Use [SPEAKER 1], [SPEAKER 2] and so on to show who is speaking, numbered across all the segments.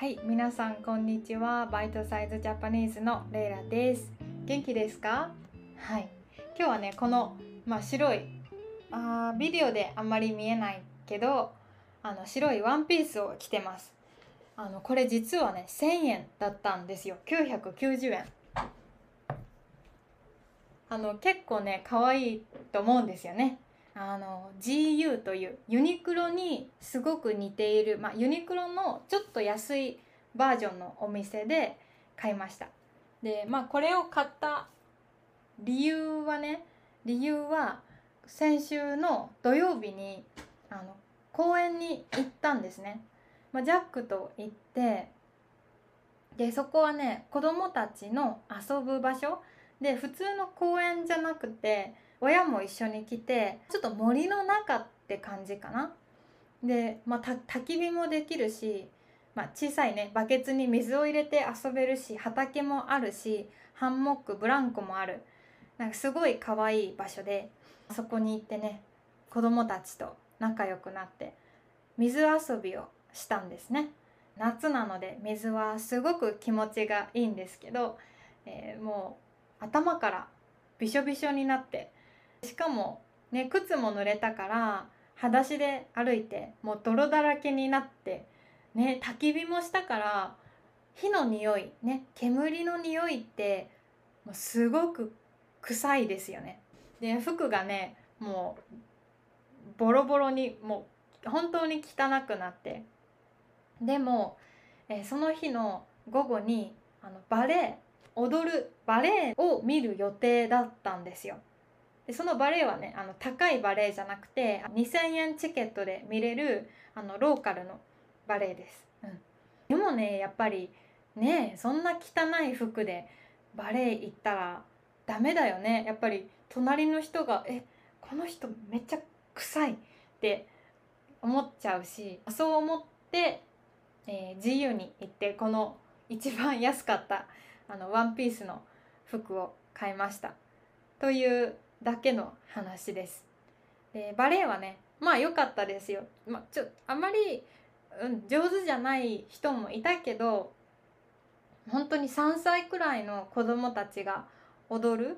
[SPEAKER 1] はい、皆さんこんにちは。バイトサイズジャパニーズのレイラです。元気ですか？はい。今日はね、このまあ白いあービデオであんまり見えないけど、あの白いワンピースを着てます。あのこれ実はね、1000円だったんですよ。990円。あの結構ね、可愛いと思うんですよね。あの GU というユニクロにすごく似ている、まあ、ユニクロのちょっと安いバージョンのお店で買いました。でまあこれを買った理由はね理由は先週の土曜日にあの公園に行ったんですね、まあ、ジャックと行ってでそこはね子供たちの遊ぶ場所。で普通の公園じゃなくて親も一緒に来てちょっと森の中って感じかな。で、まあ、焚き火もできるし、まあ、小さいねバケツに水を入れて遊べるし畑もあるしハンモックブランコもある。なんかすごい可愛い場所でそこに行ってね子供たちと仲良くなって水遊びをしたんですね。夏なので水はすごく気持ちがいいんですけど、えー、もう頭からびしょびしょになってしかもね靴も濡れたから裸足で歩いてもう泥だらけになってね焚き火もしたから火の匂いね煙の匂いってもうすごく臭いですよね。で服がねもうボロボロにもう本当に汚くなってでも、えその日の午後にあのバレエ踊るバレエを見る予定だったんですよ。でそのバレエはねあの高いバレエじゃなくて2,000円チケットで見れるあのローカルのバレエです、うん、でもねやっぱりねそんな汚い服でバレエ行ったらダメだよね。やっぱり隣の人が「えこの人めっちゃ臭い」って思っちゃうしそう思って、えー、自由に行ってこの一番安かったあのワンピースの服を買いました。というだけの話です。でバレエはねまあ良かったですよ。まあ、ちょあまり、うん、上手じゃない人もいたけど本当に3歳くらいの子供たちが踊る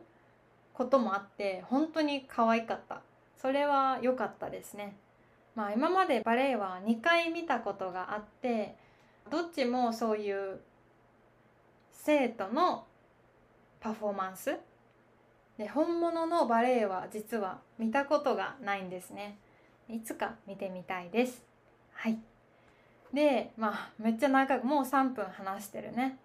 [SPEAKER 1] こともあって本当に可愛かったそれは良かったですね。まあ今までバレエは2回見たことがあってどっちもそういう生徒のパフォーマンスで本物のバレエは実は見たことがないんですね。いつか見てみたいです。はい。でまあめっちゃ長くもう3分話してるね。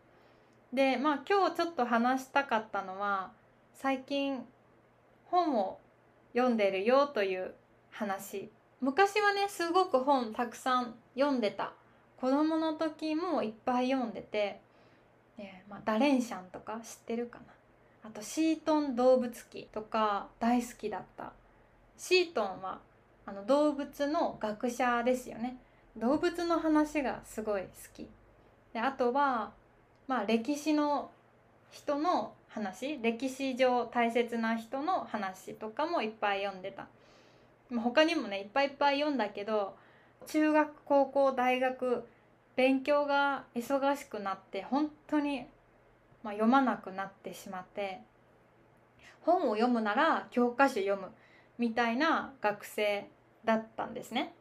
[SPEAKER 1] でまあ今日ちょっと話したかったのは最近本を読んでるよという話。昔はねすごく本たくさん読んでた。子供の時もいっぱい読んでて、ねまあ、ダレンシャンとか知ってるかな。あとシートン動物記とか大好きだった。シートンはあの動物の学者ですよね。動物の話がすごい好き。であとはまあ歴史の人の話。歴史上大切な人の話とかもいっぱい読んでた。他にもねいっぱいいっぱい読んだけど中学高校大学勉強が忙しくなって本当にまあ、読まなくなってしまって本を読むなら教科書読むみたいな学生だったんですね。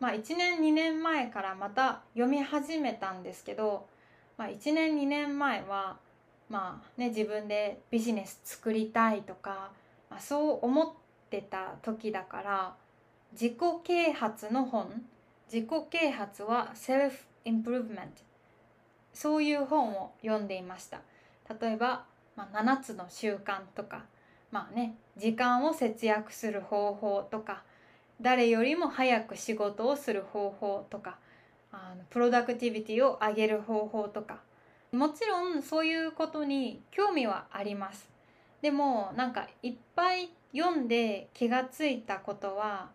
[SPEAKER 1] まあ、1年2年前からまた読み始めたんですけど、まあ、1年2年前は、まあね、自分でビジネス作りたいとか、まあ、そう思ってた時だから自己啓発の本自己啓発はセルフインプルーブメントそういう本を読んでいました。例えば、まあ、7つの習慣とかまあね時間を節約する方法とか誰よりも早く仕事をする方法とかあのプロダクティビティを上げる方法とか。もちろんそういうことに興味はあります。でもなんかいっぱい読んで気がついたことは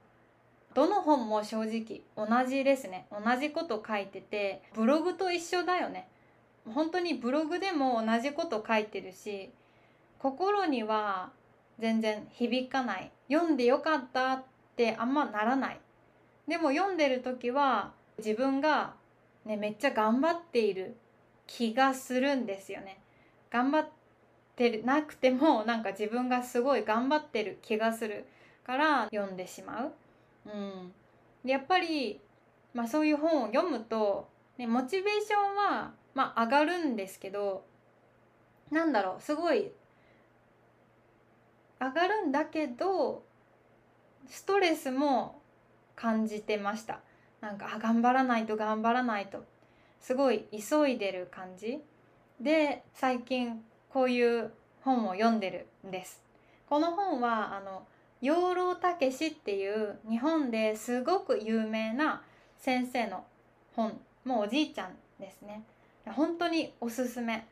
[SPEAKER 1] どの本も正直同じですね。同じこと書いててブログと一緒だよね。本当にブログでも同じこと書いてるし心には全然響かない読んでよかったってあんまならないでも読んでる時は自分がねめっちゃ頑張っている気がするんですよね。頑張ってなくてもなんか自分がすごい頑張ってる気がするから読んでしまう。うん、やっぱり、まあ、そういう本を読むと、ね、モチベーションは、まあ、上がるんですけどなんだろうすごい上がるんだけどストレスも感じてました。なんかあ頑張らないと頑張らないと。すごい急いでる感じ。で最近こういう本を読んでるんです。この本はあの養老たけしっていう日本ですごく有名な先生の本もうおじいちゃんですね。本当におすすめ。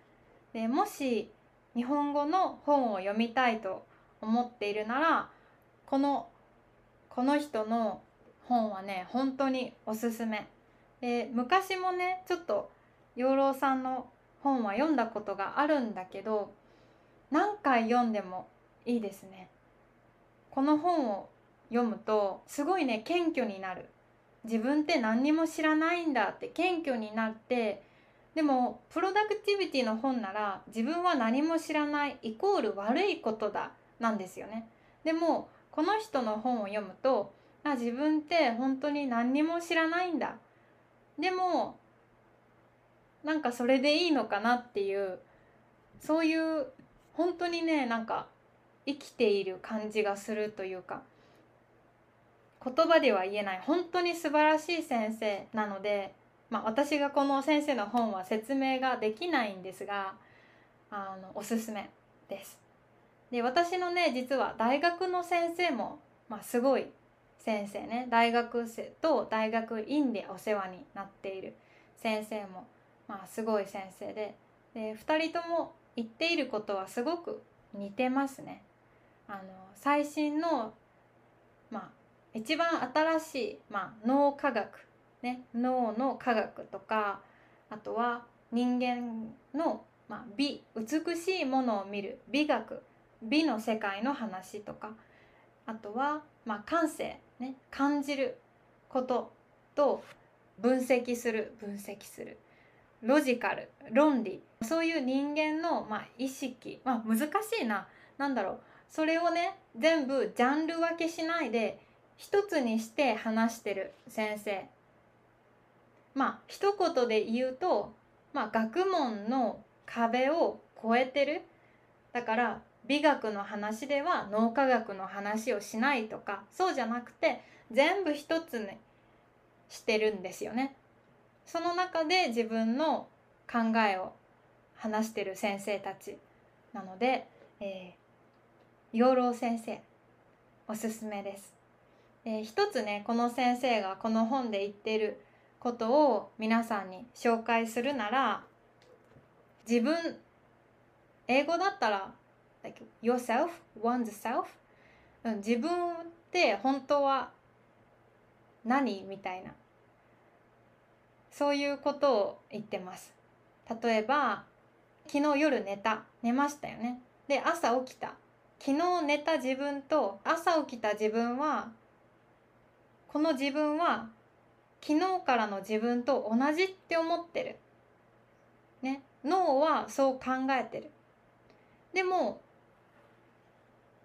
[SPEAKER 1] でもし日本語の本を読みたいと思っているならこのこの人の本はね本当におすすめ。で昔もねちょっと養老さんの本は読んだことがあるんだけど何回読んでもいいですね。この本を読むとすごいね謙虚になる。自分って何にも知らないんだって謙虚になってでもプロダクティビティの本なら自分は何も知らないイコール悪いことだなんですよね。でもこの人の本を読むとあ自分って本当に何にも知らないんだ。でもなんかそれでいいのかなっていうそういう本当にねなんか生きている感じがするというか言葉では言えない。本当に素晴らしい先生なのでまあ、私がこの先生の本は説明ができないんですがあのおすすめです。で私のね実は大学の先生も、まあ、すごい先生ね大学生と大学院でお世話になっている先生も、まあ、すごい先生でで2人とも言っていることはすごく似てますね。あの最新の、まあ、一番新しい、まあ、脳科学ね、脳の科学とかあとは人間の、まあ、美美しいものを見る美学美の世界の話とかあとは、まあ、感性、ね、感じることと分析する分析するロジカル論理そういう人間の、まあ、意識、まあ、難しいな何だろうそれをね全部ジャンル分けしないで一つにして話してる先生まあ一言で言うと、まあ、学問の壁を越えてるだから美学の話では脳科学の話をしないとかそうじゃなくて全部一つにしてるんですよね。その中で自分の考えを話してる先生たちなので、えー、養老先生おすすめです。えー、一つねこの先生がこの本で言ってることを皆さんに紹介するなら自分英語だったら like yourself oneself 自分って本当は何みたいな。そういうことを言ってます。例えば昨日夜寝た。寝ましたよね。で朝起きた。昨日寝た自分と朝起きた自分はこの自分は昨日からの自分と同じって思ってる。ね、脳はそう考えてる。でも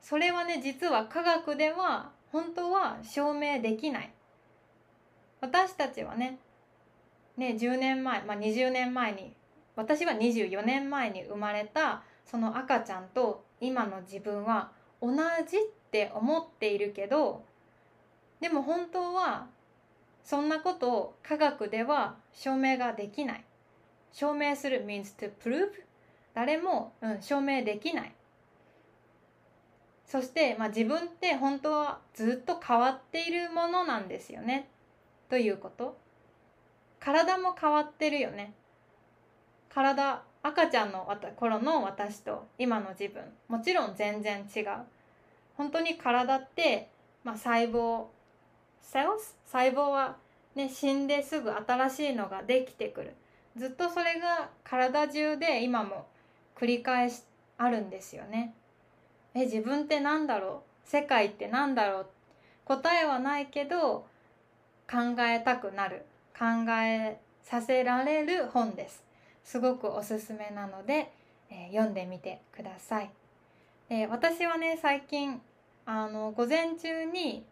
[SPEAKER 1] それはね実は科学では本当は証明できない。私たちはねね10年前、まあ、20年前に私は24年前に生まれたその赤ちゃんと今の自分は同じって思っているけどでも本当はそんなことを科学では証明ができない。証明する means to prove 誰も、うん、証明できない。そして、まあ、自分って本当はずっと変わっているものなんですよね。ということ。体も変わってるよね。体赤ちゃんの頃の私と今の自分。もちろん全然違う。本当に体って、まあ、細胞セルス？細胞は、ね、死んですぐ新しいのができてくる。ずっとそれが体中で今も繰り返しあるんですよね。え自分って何だろう？世界って何だろう？答えはないけど考えたくなる。考えさせられる本です。すごくおすすめなので、えー、読んでみてください、え、私はね最近あの午前中に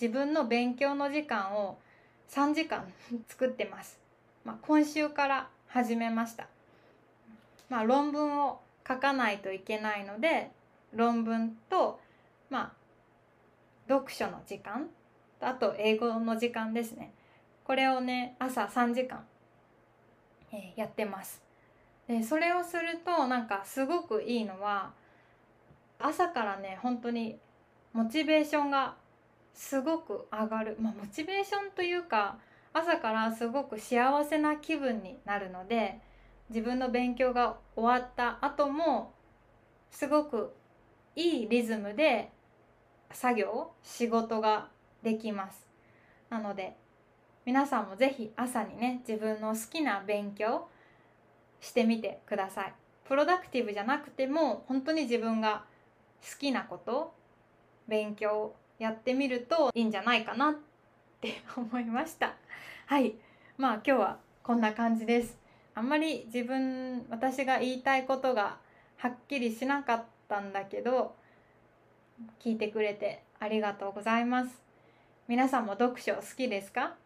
[SPEAKER 1] 自分の勉強の時間を3時間 作ってます、まあ、今週から始めました、まあ、論文を書かないといけないので論文とまあ読書の時間あと英語の時間ですね。これをね朝3時間、えー、やってます。でそれをするとなんかすごくいいのは朝からね本当にモチベーションがすごく上がる、まあ、モチベーションというか朝からすごく幸せな気分になるので自分の勉強が終わった後もすごくいいリズムで作業仕事ができます。なので皆さんも是非朝にね自分の好きな勉強してみてください。プロダクティブじゃなくても本当に自分が好きなこと勉強やってみるといいんじゃないかなって 思いました。はい。まあ今日はこんな感じです。あんまり自分私が言いたいことがはっきりしなかったんだけど聞いてくれてありがとうございます。皆さんも読書好きですか？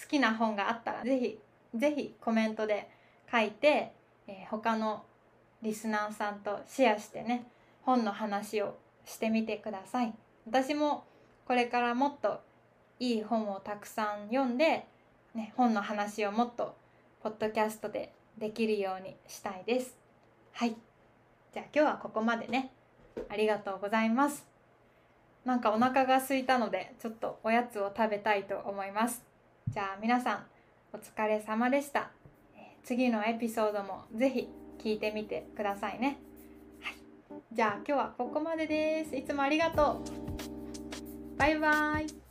[SPEAKER 1] 好きな本があったらぜひぜひコメントで書いて、えー、他のリスナーさんとシェアしてね本の話をしてみてください。私もこれからもっといい本をたくさん読んで、ね、本の話をもっとポッドキャストでできるようにしたいです。はい。じゃあ今日はここまでね。ありがとうございます。なんかお腹が空いたのでちょっとおやつを食べたいと思います。じゃあ皆さんお疲れ様でした。次のエピソードもぜひ聞いてみてくださいね。はい。じゃあ今日はここまでです。いつもありがとう。バイバイ。